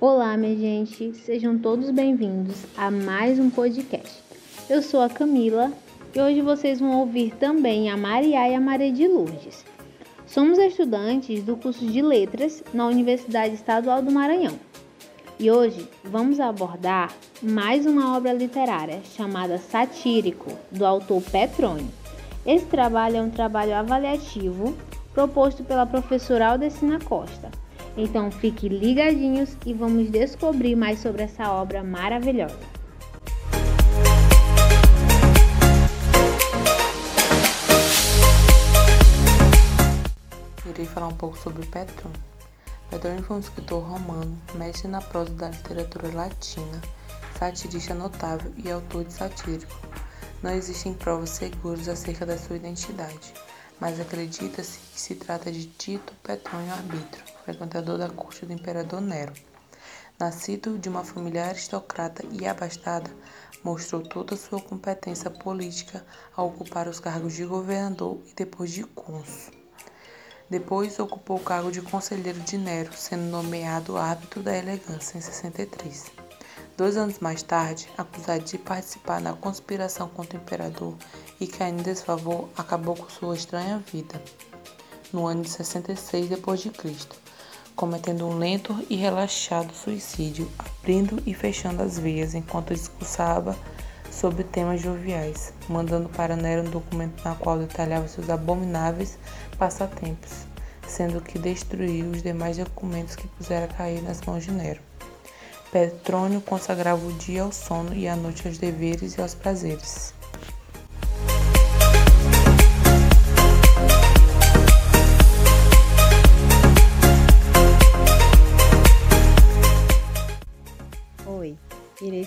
Olá, minha gente, sejam todos bem-vindos a mais um podcast. Eu sou a Camila e hoje vocês vão ouvir também a Maria e a Maria de Lourdes. Somos estudantes do curso de Letras na Universidade Estadual do Maranhão. E hoje vamos abordar mais uma obra literária chamada Satírico, do autor Petrônio. Esse trabalho é um trabalho avaliativo proposto pela professora Aldecina Costa. Então fiquem ligadinhos e vamos descobrir mais sobre essa obra maravilhosa. Irei falar um pouco sobre Petrônio. Petrônio foi um escritor romano, mestre na prosa da literatura latina, satirista notável e autor de satírico. Não existem provas seguras acerca da sua identidade mas acredita-se que se trata de Tito Petrônio Arbítrio, frequentador da corte do imperador Nero. Nascido de uma família aristocrata e abastada, mostrou toda sua competência política ao ocupar os cargos de governador e depois de cônsul. Depois ocupou o cargo de conselheiro de Nero, sendo nomeado árbitro da elegância em 63. Dois anos mais tarde, acusado de participar na conspiração contra o imperador e caindo em desfavor, acabou com sua estranha vida no ano de 66 d.C., cometendo um lento e relaxado suicídio, abrindo e fechando as veias enquanto discursava sobre temas joviais, mandando para Nero um documento na qual detalhava seus abomináveis passatempos, sendo que destruiu os demais documentos que pusera cair nas mãos de Nero. Petrônio consagrava o dia ao sono e a noite aos deveres e aos prazeres.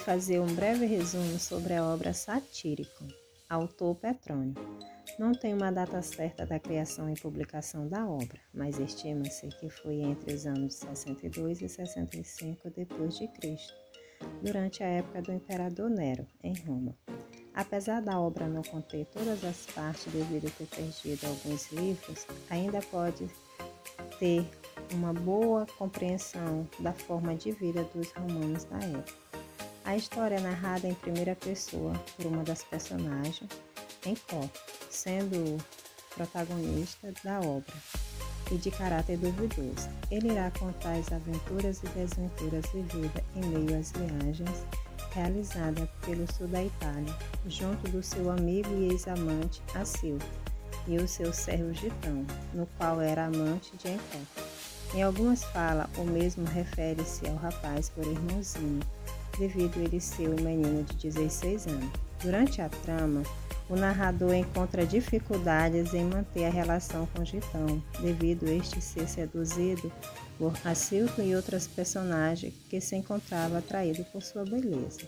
Fazer um breve resumo sobre a obra Satírico, autor Petrônio. Não tem uma data certa da criação e publicação da obra, mas estima-se que foi entre os anos 62 e 65 d.C., durante a época do imperador Nero, em Roma. Apesar da obra não conter todas as partes devido a ter perdido alguns livros, ainda pode ter uma boa compreensão da forma de vida dos romanos da época. A história é narrada em primeira pessoa por uma das personagens, em Copo, sendo protagonista da obra e de caráter duvidoso. Ele irá contar as aventuras e desventuras vividas em meio às viagens realizadas pelo sul da Itália, junto do seu amigo e ex-amante Acilto e o seu servo Gitão, no qual era amante de Encó. Em algumas falas, o mesmo refere-se ao rapaz por irmãozinho, devido ele ser um menino de 16 anos. Durante a trama, o narrador encontra dificuldades em manter a relação com Gitão, devido este ser seduzido por Acilton e outras personagens que se encontrava atraído por sua beleza.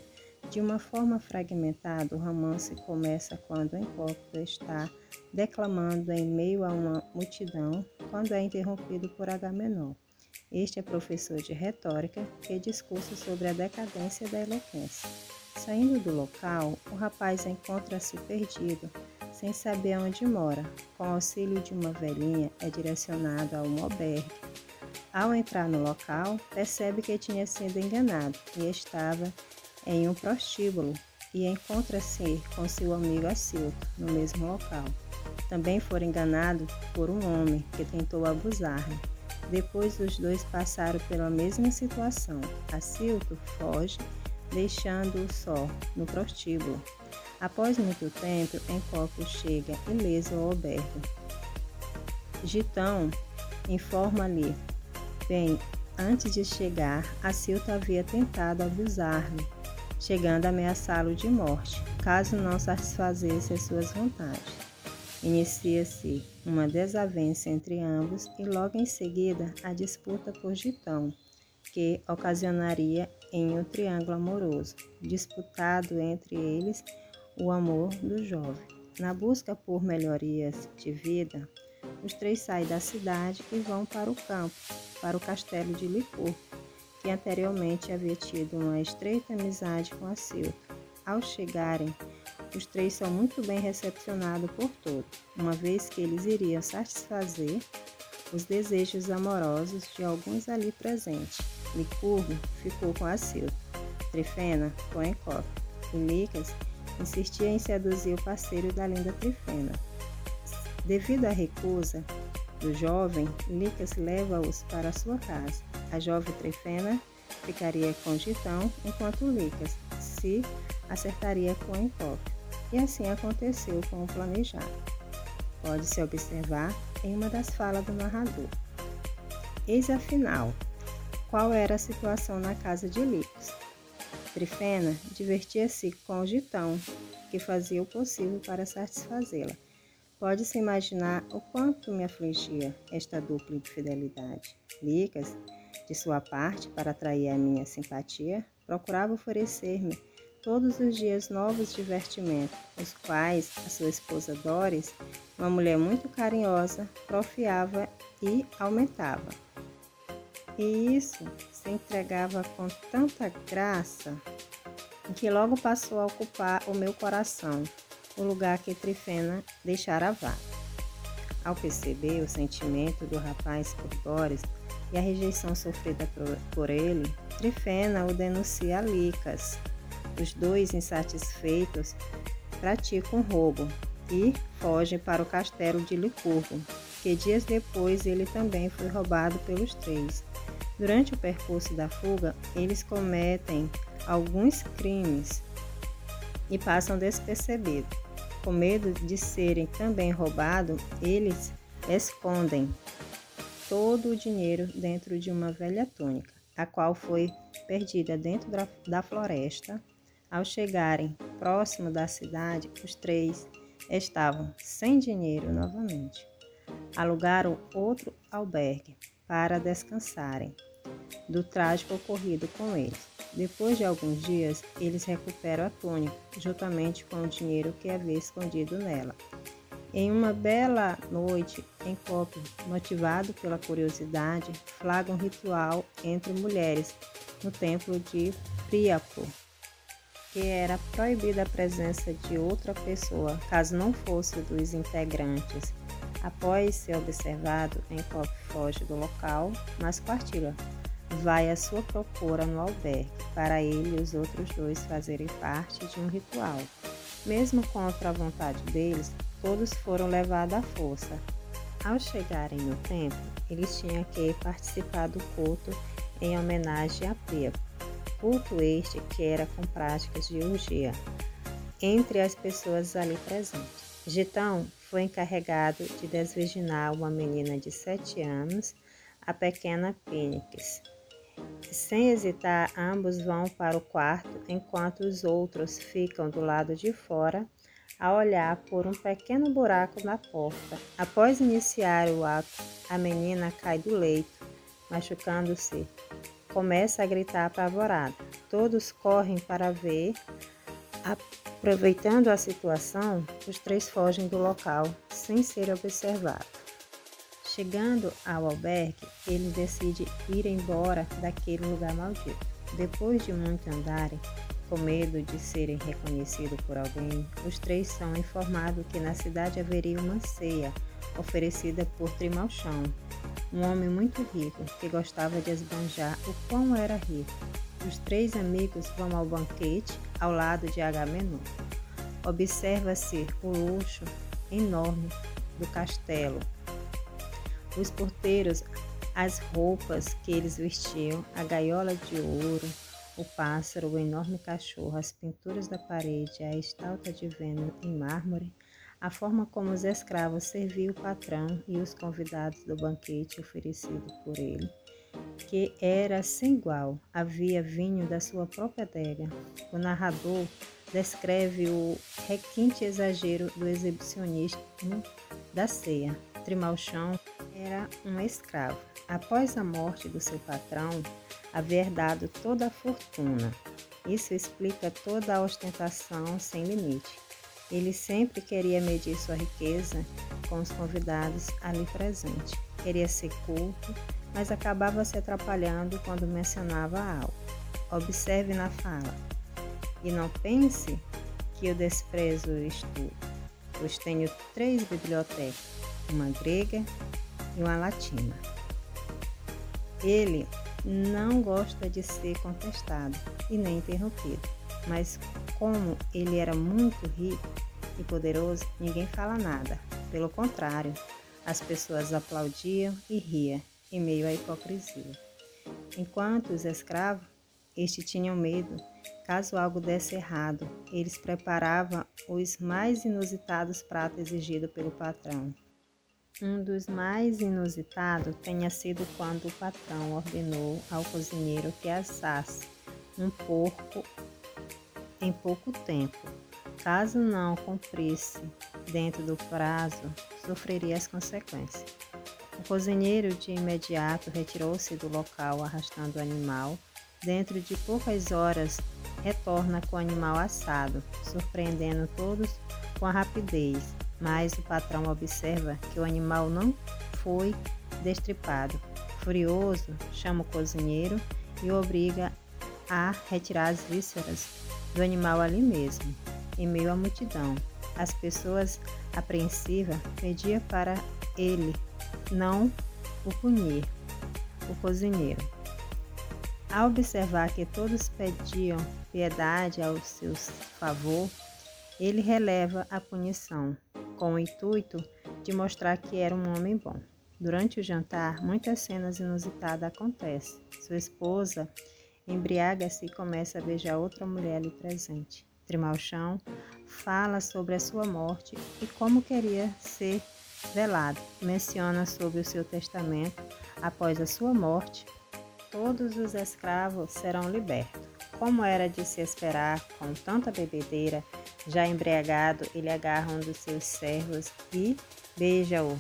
De uma forma fragmentada, o romance começa quando Encópio está declamando em meio a uma multidão, quando é interrompido por Agamenon. Este é professor de retórica que discursa sobre a decadência da eloquência. Saindo do local, o rapaz encontra-se perdido, sem saber onde mora. Com auxílio de uma velhinha, é direcionado a um albergue. Ao entrar no local, percebe que tinha sido enganado e estava em um prostíbulo e encontra-se com seu amigo Acilto no mesmo local. Também foram enganados por um homem que tentou abusar-lhe. Depois os dois passaram pela mesma situação. Acilto foge deixando-o só no prostíbulo. Após muito tempo, Encopo chega ileso ao albergue. Gitão informa-lhe: Bem, antes de chegar, Acilta havia tentado abusar-lhe, chegando a ameaçá-lo de morte, caso não satisfazesse as suas vontades. Inicia-se uma desavença entre ambos e logo em seguida a disputa por Gitão, que ocasionaria em um triângulo amoroso, disputado entre eles o amor do jovem. Na busca por melhorias de vida, os três saem da cidade e vão para o campo, para o castelo de Licurgo, que anteriormente havia tido uma estreita amizade com a Silva. Ao chegarem, os três são muito bem recepcionados por todos, uma vez que eles iriam satisfazer os desejos amorosos de alguns ali presentes. Licurgo ficou com Acilto, Trifena com Encope, e Licas insistia em seduzir o parceiro da linda Trifena. Devido à recusa do jovem, Licas leva-os para sua casa. A jovem Trifena ficaria com Gitão, enquanto Licas se acertaria com Encope. E assim aconteceu como planejado. Pode-se observar em uma das falas do narrador. Eis afinal, qual era a situação na casa de Licos. Trifena divertia-se com o Gitão, que fazia o possível para satisfazê-la. Pode-se imaginar o quanto me afligia esta dupla infidelidade. Licas, de sua parte, para atrair a minha simpatia, procurava oferecer-me todos os dias novos divertimentos, os quais a sua esposa Doris, uma mulher muito carinhosa, profiava e aumentava. E isso se entregava com tanta graça que logo passou a ocupar o meu coração, o lugar que Trifena deixara vago. Ao perceber o sentimento do rapaz por Doris e a rejeição sofrida por ele, Trifena o denuncia a Licas. Os dois, insatisfeitos, praticam roubo e fogem para o castelo de Licurgo, que dias depois ele também foi roubado pelos três. Durante o percurso da fuga, eles cometem alguns crimes e passam despercebidos. Com medo de serem também roubados, eles escondem todo o dinheiro dentro de uma velha túnica, a qual foi perdida dentro da floresta ao chegarem próximo da cidade, os três estavam sem dinheiro novamente. Alugaram outro albergue para descansarem do trágico ocorrido com eles. Depois de alguns dias, eles recuperam a túnica, juntamente com o dinheiro que havia escondido nela. Em uma bela noite, Encope, motivado pela curiosidade, flagra um ritual entre mulheres no templo de Priapo, que era proibida a presença de outra pessoa, caso não fosse dos integrantes. Após ser observado, Encope foge do local, mas Quartilha vai à sua procura no albergue, para ele e os outros dois fazerem parte de um ritual. Mesmo contra a vontade deles, todos foram levados à força. Ao chegarem no templo, eles tinham que participar do culto em homenagem a Priapo culto este que era com práticas de urgia entre as pessoas ali presentes. Gitão foi encarregado de desvirginar uma menina de sete anos, a pequena Pênix. Sem hesitar, ambos vão para o quarto, enquanto os outros ficam do lado de fora a olhar por um pequeno buraco na porta. Após iniciar o ato, a menina cai do leito, machucando-se começa a gritar apavorada. Todos correm para ver. Aproveitando a situação, os três fogem do local sem ser observados. Chegando ao albergue, ele decide ir embora daquele lugar maldito. Depois de muito andarem, com medo de serem reconhecidos por alguém, os três são informados que na cidade haveria uma ceia oferecida por Trimalchão, um homem muito rico que gostava de esbanjar o quão era rico. Os três amigos vão ao banquete ao lado de Agamenon. Observa-se o luxo enorme do castelo. Os porteiros, as roupas que eles vestiam, a gaiola de ouro, o pássaro, o enorme cachorro, as pinturas da parede, a estátua de Vênus em mármore, a forma como os escravos serviam o patrão e os convidados do banquete oferecido por ele, que era sem igual, havia vinho da sua própria adega. O narrador descreve o requinte exagero do exibicionismo da ceia. Trimalchão era um escravo. Após a morte do seu patrão, havia herdado toda a fortuna. Isso explica toda a ostentação sem limite. Ele sempre queria medir sua riqueza com os convidados ali presentes. Queria ser culto, mas acabava se atrapalhando quando mencionava algo. Observe na fala. E não pense que eu desprezo o estudo, pois tenho três bibliotecas, uma grega e uma latina. Ele não gosta de ser contestado e nem interrompido. Mas como ele era muito rico e poderoso, ninguém fala nada. Pelo contrário, as pessoas aplaudiam e riam em meio à hipocrisia. Enquanto os escravos, estes tinham medo, caso algo desse errado, eles preparavam os mais inusitados pratos exigidos pelo patrão. Um dos mais inusitados tenha sido quando o patrão ordenou ao cozinheiro que assasse um porco em pouco tempo. Caso não cumprisse dentro do prazo, sofreria as consequências. O cozinheiro de imediato retirou-se do local arrastando o animal. Dentro de poucas horas, retorna com o animal assado, surpreendendo todos com a rapidez mas o patrão observa que o animal não foi destripado. Furioso, chama o cozinheiro e o obriga a retirar as vísceras do animal ali mesmo, em meio à multidão. As pessoas apreensivas pediam para ele não o punir, o cozinheiro. Ao observar que todos pediam piedade ao seu favor, ele releva a punição com o intuito de mostrar que era um homem bom. Durante o jantar, muitas cenas inusitadas acontecem. Sua esposa embriaga-se e começa a beijar outra mulher ali presente. Trimalchão fala sobre a sua morte e como queria ser velado. Menciona sobre o seu testamento. Após a sua morte, todos os escravos serão libertos. Como era de se esperar, com tanta bebedeira, já embriagado, ele agarra um dos seus servos e beija-o,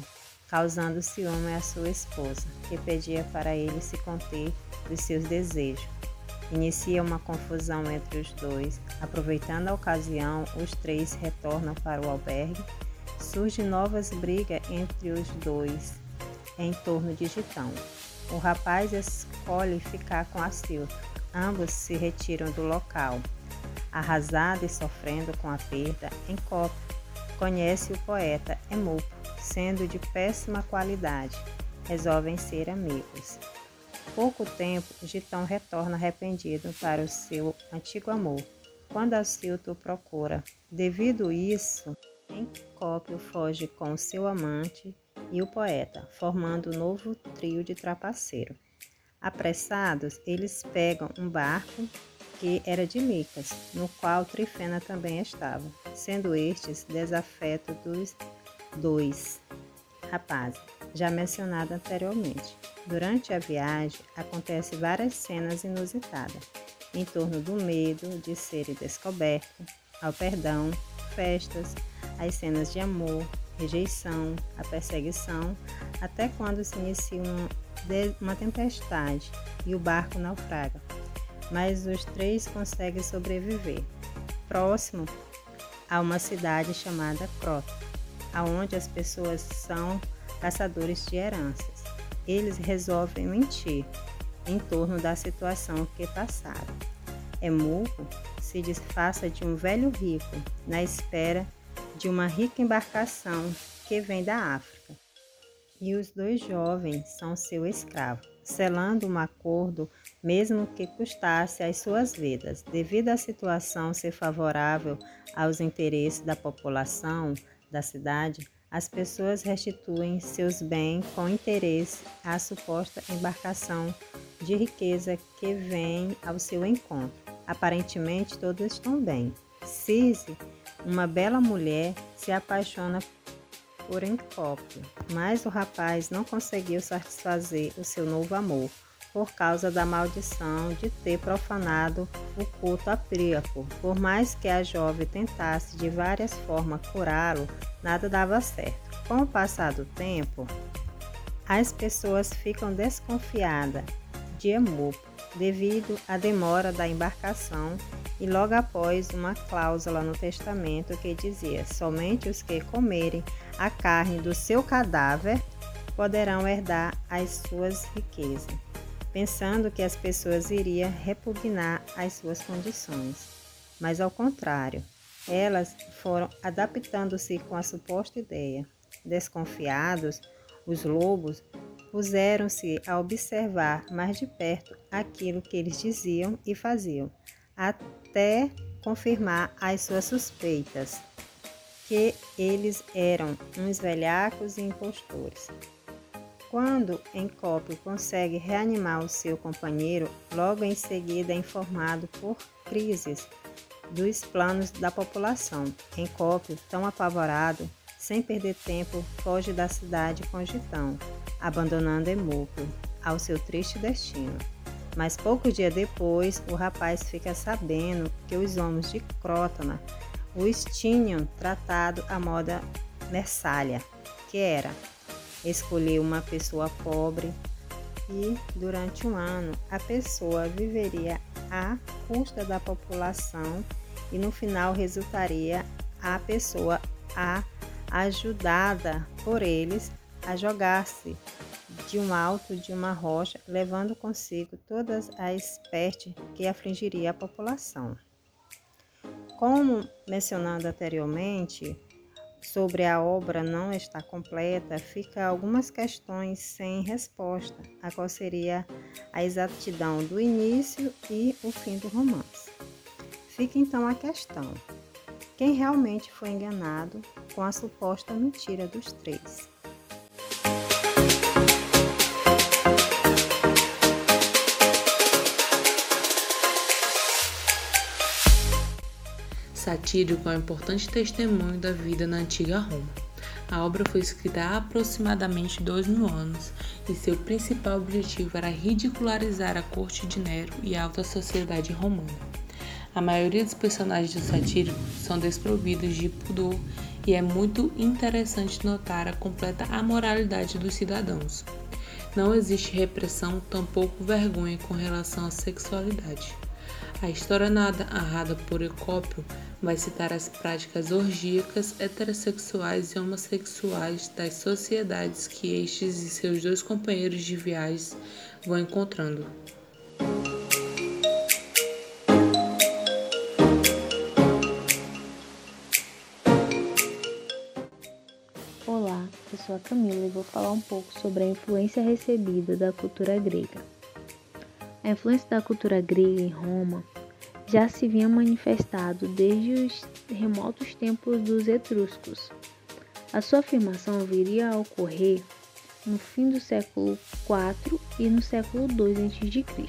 causando ciúme à sua esposa, que pedia para ele se conter dos seus desejos. Inicia uma confusão entre os dois. Aproveitando a ocasião, os três retornam para o albergue. Surgem novas brigas entre os dois em torno de Gitão. O rapaz escolhe ficar com a Silvia. Ambos se retiram do local arrasada e sofrendo com a perda, em copo, conhece o poeta Emupo, sendo de péssima qualidade. Resolvem ser amigos. Pouco tempo, Gitão retorna arrependido para o seu antigo amor, quando Alcilto o procura. Devido isso, Encópio foge com seu amante e o poeta, formando um novo trio de trapaceiro. Apressados, eles pegam um barco que era de Micas, no qual Trifena também estava, sendo estes desafeto dos dois rapazes, já mencionado anteriormente. Durante a viagem, acontecem várias cenas inusitadas, em torno do medo de ser descoberto, ao perdão, festas, as cenas de amor, rejeição, a perseguição, até quando se inicia uma tempestade e o barco naufraga mas os três conseguem sobreviver. Próximo a uma cidade chamada Crota, aonde as pessoas são caçadores de heranças. Eles resolvem mentir em torno da situação que passaram. Emurro se disfarça de um velho rico na espera de uma rica embarcação que vem da África. E os dois jovens são seu escravo, selando um acordo mesmo que custasse as suas vidas. Devido à situação ser favorável aos interesses da população da cidade, as pessoas restituem seus bens com interesse à suposta embarcação de riqueza que vem ao seu encontro. Aparentemente, todos estão bem. Cise, uma bela mulher, se apaixona por Encópio, mas o rapaz não conseguiu satisfazer o seu novo amor por causa da maldição de ter profanado o culto a Príapo. Por mais que a jovem tentasse de várias formas curá-lo, nada dava certo. Com o passar do tempo, as pessoas ficam desconfiadas de Emupo devido à demora da embarcação e logo após uma cláusula no testamento que dizia: somente os que comerem a carne do seu cadáver poderão herdar as suas riquezas pensando que as pessoas iriam repugnar as suas condições. Mas ao contrário, elas foram adaptando-se com a suposta ideia. Desconfiados, os lobos puseram-se a observar mais de perto aquilo que eles diziam e faziam, até confirmar as suas suspeitas, que eles eram uns velhacos e impostores. Quando Encópio consegue reanimar o seu companheiro, logo em seguida é informado por crises dos planos da população. Encópio, tão apavorado, sem perder tempo, foge da cidade com Gitão, abandonando Emúpio ao seu triste destino. Mas poucos dias depois, o rapaz fica sabendo que os homens de Crótona os tinham tratado à moda Messália, que era escolher uma pessoa pobre e durante um ano a pessoa viveria à custa da população e no final resultaria a pessoa a ajudada por eles a jogar-se de um alto de uma rocha, levando consigo todas as pestes que afligiria a população. Como mencionado anteriormente, sobre a obra não está completa, fica algumas questões sem resposta, a qual seria a exatidão do início e o fim do romance. Fica então a questão: quem realmente foi enganado com a suposta mentira dos três? satírico é um importante testemunho da vida na antiga Roma. A obra foi escrita há aproximadamente dois mil anos e seu principal objetivo era ridicularizar a corte de Nero e a alta sociedade romana. A maioria dos personagens do satírico são desprovidos de pudor e é muito interessante notar a completa amoralidade dos cidadãos. Não existe repressão, tampouco vergonha com relação à sexualidade. A história narrada por Ecópio vai citar as práticas orgíacas, heterossexuais e homossexuais das sociedades que estes e seus dois companheiros de viagens vão encontrando. Sou a Camila e vou falar um pouco sobre a influência recebida da cultura grega. A influência da cultura grega em Roma já se vinha manifestado desde os remotos tempos dos etruscos. A sua afirmação viria a ocorrer no fim do século IV e no século II a.C.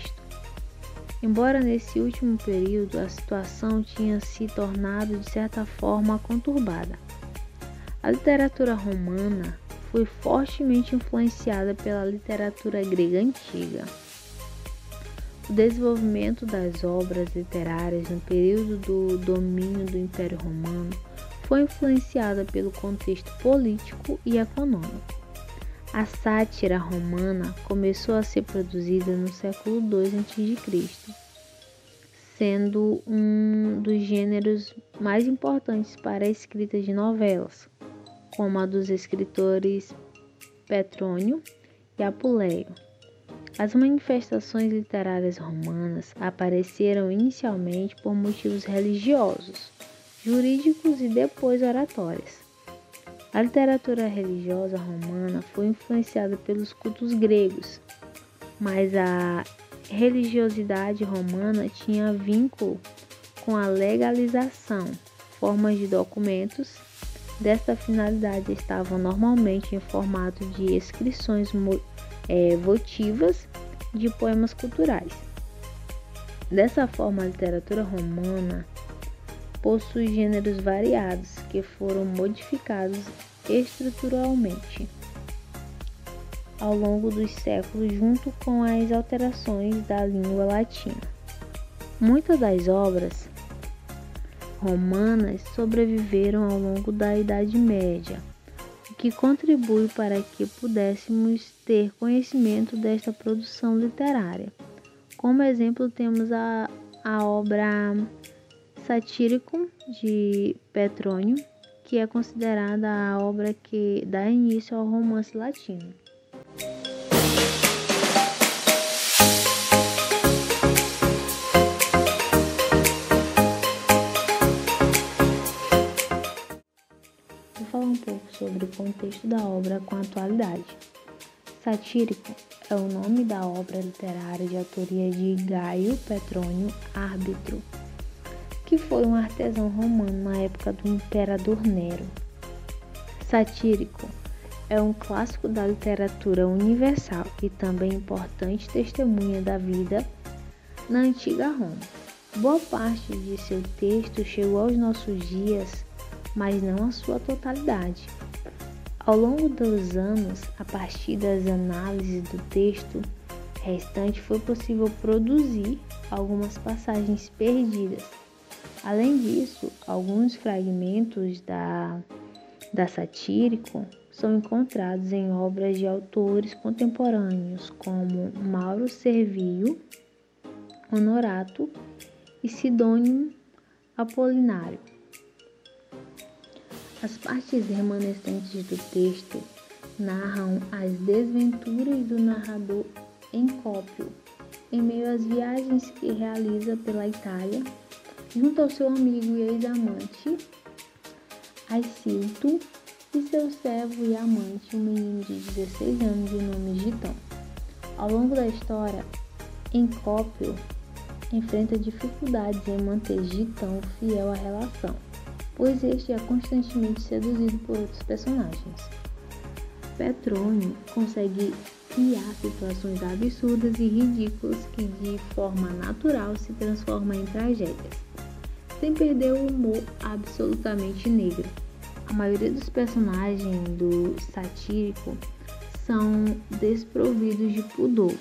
Embora nesse último período a situação tinha se tornado de certa forma conturbada. A literatura romana foi fortemente influenciada pela literatura grega antiga. O desenvolvimento das obras literárias no período do domínio do Império Romano foi influenciada pelo contexto político e econômico. A sátira romana começou a ser produzida no século II a.C., sendo um dos gêneros mais importantes para a escrita de novelas, como a dos escritores Petrônio e Apuleio. As manifestações literárias romanas apareceram inicialmente por motivos religiosos, jurídicos e depois oratórios. A literatura religiosa romana foi influenciada pelos cultos gregos, mas a religiosidade romana tinha vínculo com a legalização, formas de documentos. Desta finalidade estavam normalmente em formato de inscrições é, votivas de poemas culturais. Dessa forma, a literatura romana possui gêneros variados que foram modificados estruturalmente ao longo dos séculos junto com as alterações da língua latina. Muitas das obras romanas sobreviveram ao longo da Idade Média que contribui para que pudéssemos ter conhecimento desta produção literária. Como exemplo, temos a, a obra Satíricum de Petrônio, que é considerada a obra que dá início ao romance latino. Contexto da obra com a atualidade. Satírico é o nome da obra literária de autoria de Gaio Petrônio Árbitro, que foi um artesão romano na época do imperador Nero. Satírico é um clássico da literatura universal e também importante testemunha da vida na antiga Roma. Boa parte de seu texto chegou aos nossos dias, mas não a sua totalidade. Ao longo dos anos, a partir das análises do texto restante, foi possível produzir algumas passagens perdidas. Além disso, alguns fragmentos da, da satírico são encontrados em obras de autores contemporâneos como Mauro Servio, Honorato e Sidônio Apolinário. As partes remanescentes do texto narram as desventuras do narrador em cópio, em meio às viagens que realiza pela Itália, junto ao seu amigo e ex-amante, Aicilto, e seu servo e amante, um menino de 16 anos de nome Gitão. Ao longo da história, Encópio enfrenta dificuldades em manter Gitão fiel à relação, pois este é constantemente seduzido por outros personagens. Petrônio consegue criar situações absurdas e ridículas que de forma natural se transformam em tragédias, sem perder o humor absolutamente negro. A maioria dos personagens do satírico são desprovidos de pudor.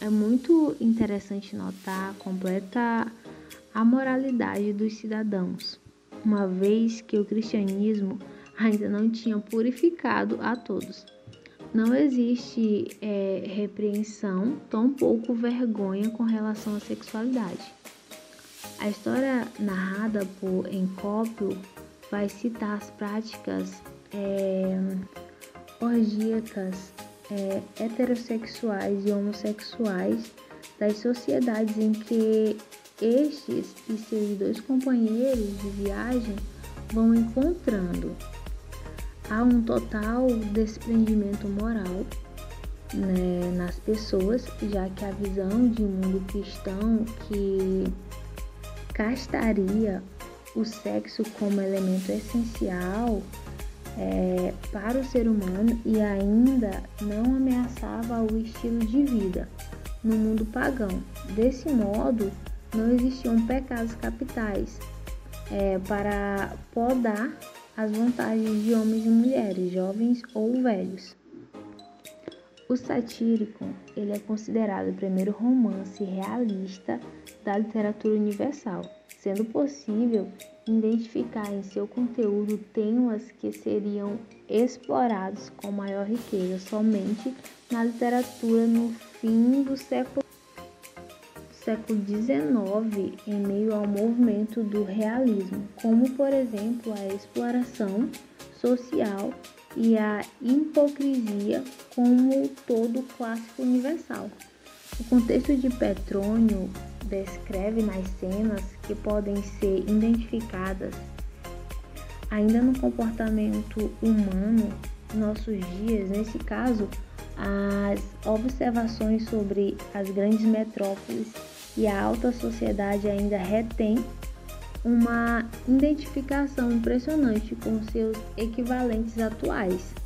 É muito interessante notar a completa amoralidade dos cidadãos, uma vez que o cristianismo ainda não tinha purificado a todos. Não existe é, repreensão, tampouco vergonha com relação à sexualidade. A história narrada por Encópio vai citar as práticas é, orgíacas é, heterossexuais e homossexuais das sociedades em que estes e seus dois companheiros de viagem vão encontrando. Há um total desprendimento moral né, nas pessoas, já que a visão de mundo cristão que castaria o sexo como elemento essencial é, para o ser humano e ainda não ameaçava o estilo de vida no mundo pagão. Desse modo, não existiam pecados capitais é, para podar as vantagens de homens e mulheres, jovens ou velhos. O satírico ele é considerado o primeiro romance realista da literatura universal sendo possível identificar em seu conteúdo temas que seriam explorados com maior riqueza somente na literatura no fim do século século XIX em meio ao movimento do realismo, como por exemplo a exploração social e a hipocrisia como todo clássico universal. O contexto de Petrônio descreve nas cenas que podem ser identificadas ainda no comportamento humano em nossos dias, nesse caso, as observações sobre as grandes metrópoles e a alta sociedade ainda retém uma identificação impressionante com seus equivalentes atuais.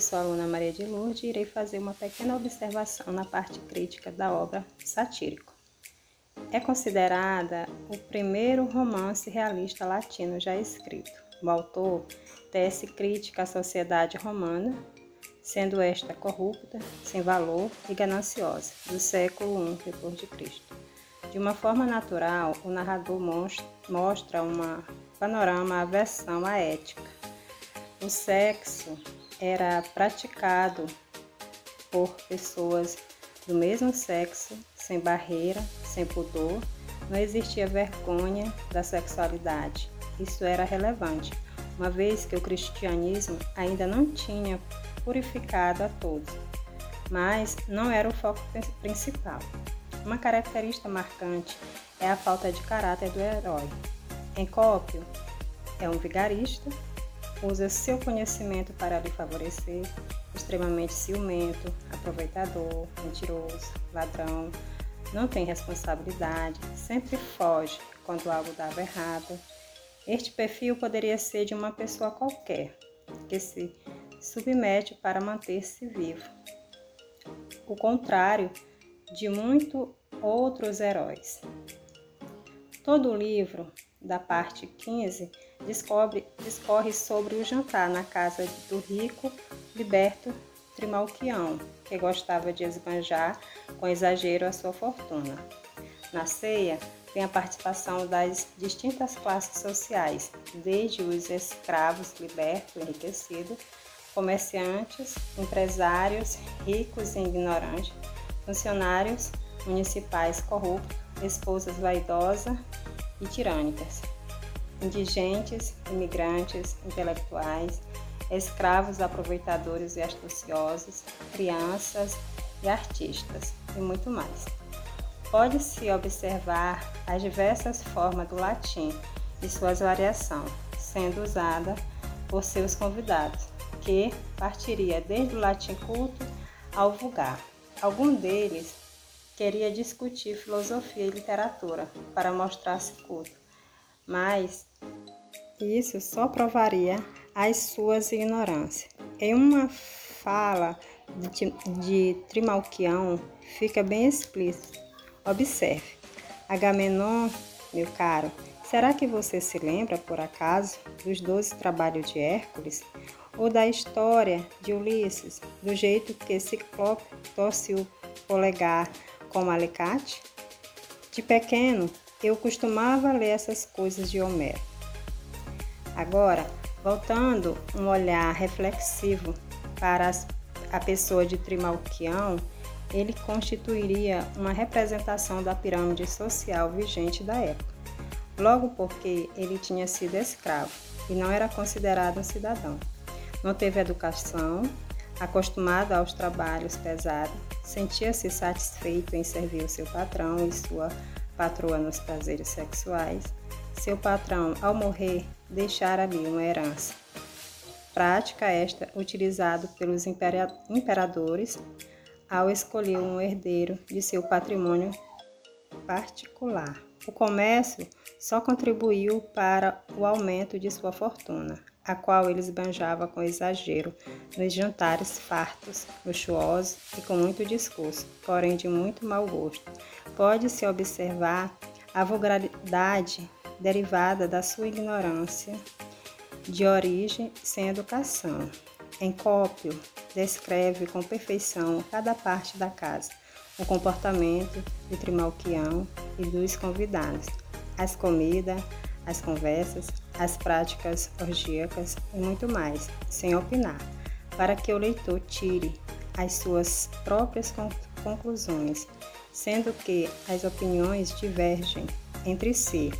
eu sou a aluna Maria de Lourdes e irei fazer uma pequena observação na parte crítica da obra Satírico. É considerada o primeiro romance realista latino já escrito. O autor tece crítica à sociedade romana, sendo esta corrupta, sem valor e gananciosa, do século I d.C. De uma forma natural, o narrador mostra uma panorama aversão à ética. O sexo era praticado por pessoas do mesmo sexo, sem barreira, sem pudor, não existia vergonha da sexualidade. Isso era relevante, uma vez que o cristianismo ainda não tinha purificado a todos, mas não era o foco principal. Uma característica marcante é a falta de caráter do herói. Encópio é um vigarista, usa seu conhecimento para lhe favorecer, extremamente ciumento, aproveitador, mentiroso, ladrão, não tem responsabilidade, sempre foge quando algo dava errado. Este perfil poderia ser de uma pessoa qualquer, que se submete para manter-se vivo. O contrário de muitos outros heróis. Todo o livro, da parte 15, descobre, discorre sobre o jantar na casa do rico liberto Trimalquião, que gostava de esbanjar com exagero a sua fortuna. Na ceia, tem a participação das distintas classes sociais, desde os escravos libertos, enriquecidos, comerciantes, empresários, ricos e ignorantes, funcionários municipais corruptos, esposas vaidosas e tirânicas, indigentes, imigrantes, intelectuais, escravos aproveitadores e astuciosos, crianças e artistas, e muito mais. Pode-se observar as diversas formas do latim e suas variações, sendo usada por seus convidados, que partiria desde o latim culto ao vulgar. Algum deles queria discutir filosofia e literatura para mostrar-se culto, mas isso só provaria as suas ignorâncias. Em uma fala de, de Trimalquião fica bem explícito. Observe. Agamenon, meu caro, será que você se lembra, por acaso, dos doze trabalhos de Hércules? Ou da história de Ulisses, do jeito que Ciclope torce o polegar como alicate? De pequeno, eu costumava ler essas coisas de Homero. Agora, Voltando um olhar reflexivo para a pessoa de Trimalquião, ele constituiria uma representação da pirâmide social vigente da época, logo porque ele tinha sido escravo e não era considerado um cidadão. Não teve educação, acostumado aos trabalhos pesados, sentia-se satisfeito em servir o seu patrão e sua patroa nos prazeres sexuais. Seu patrão, ao morrer, deixara ali uma herança. Prática esta utilizada pelos imperadores ao escolher um herdeiro de seu patrimônio particular. O comércio só contribuiu para o aumento de sua fortuna, a qual ele esbanjava com exagero nos jantares fartos, luxuosos e com muito discurso, porém de muito mau gosto. Pode-se observar a vulgaridade derivada da sua ignorância de origem sem educação. Encópio descreve com perfeição cada parte da casa, o comportamento de Trimalquião e dos convidados, as comidas, as conversas, as práticas orgíacas e muito mais, sem opinar, para que o leitor tire as suas próprias conclusões, sendo que as opiniões divergem entre si.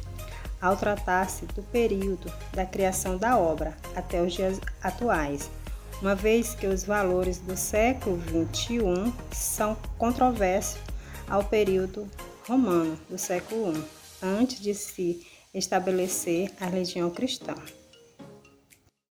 Ao tratar-se do período da criação da obra até os dias atuais, uma vez que os valores do século XXI são controversos ao período romano do século I, antes de se estabelecer a religião cristã.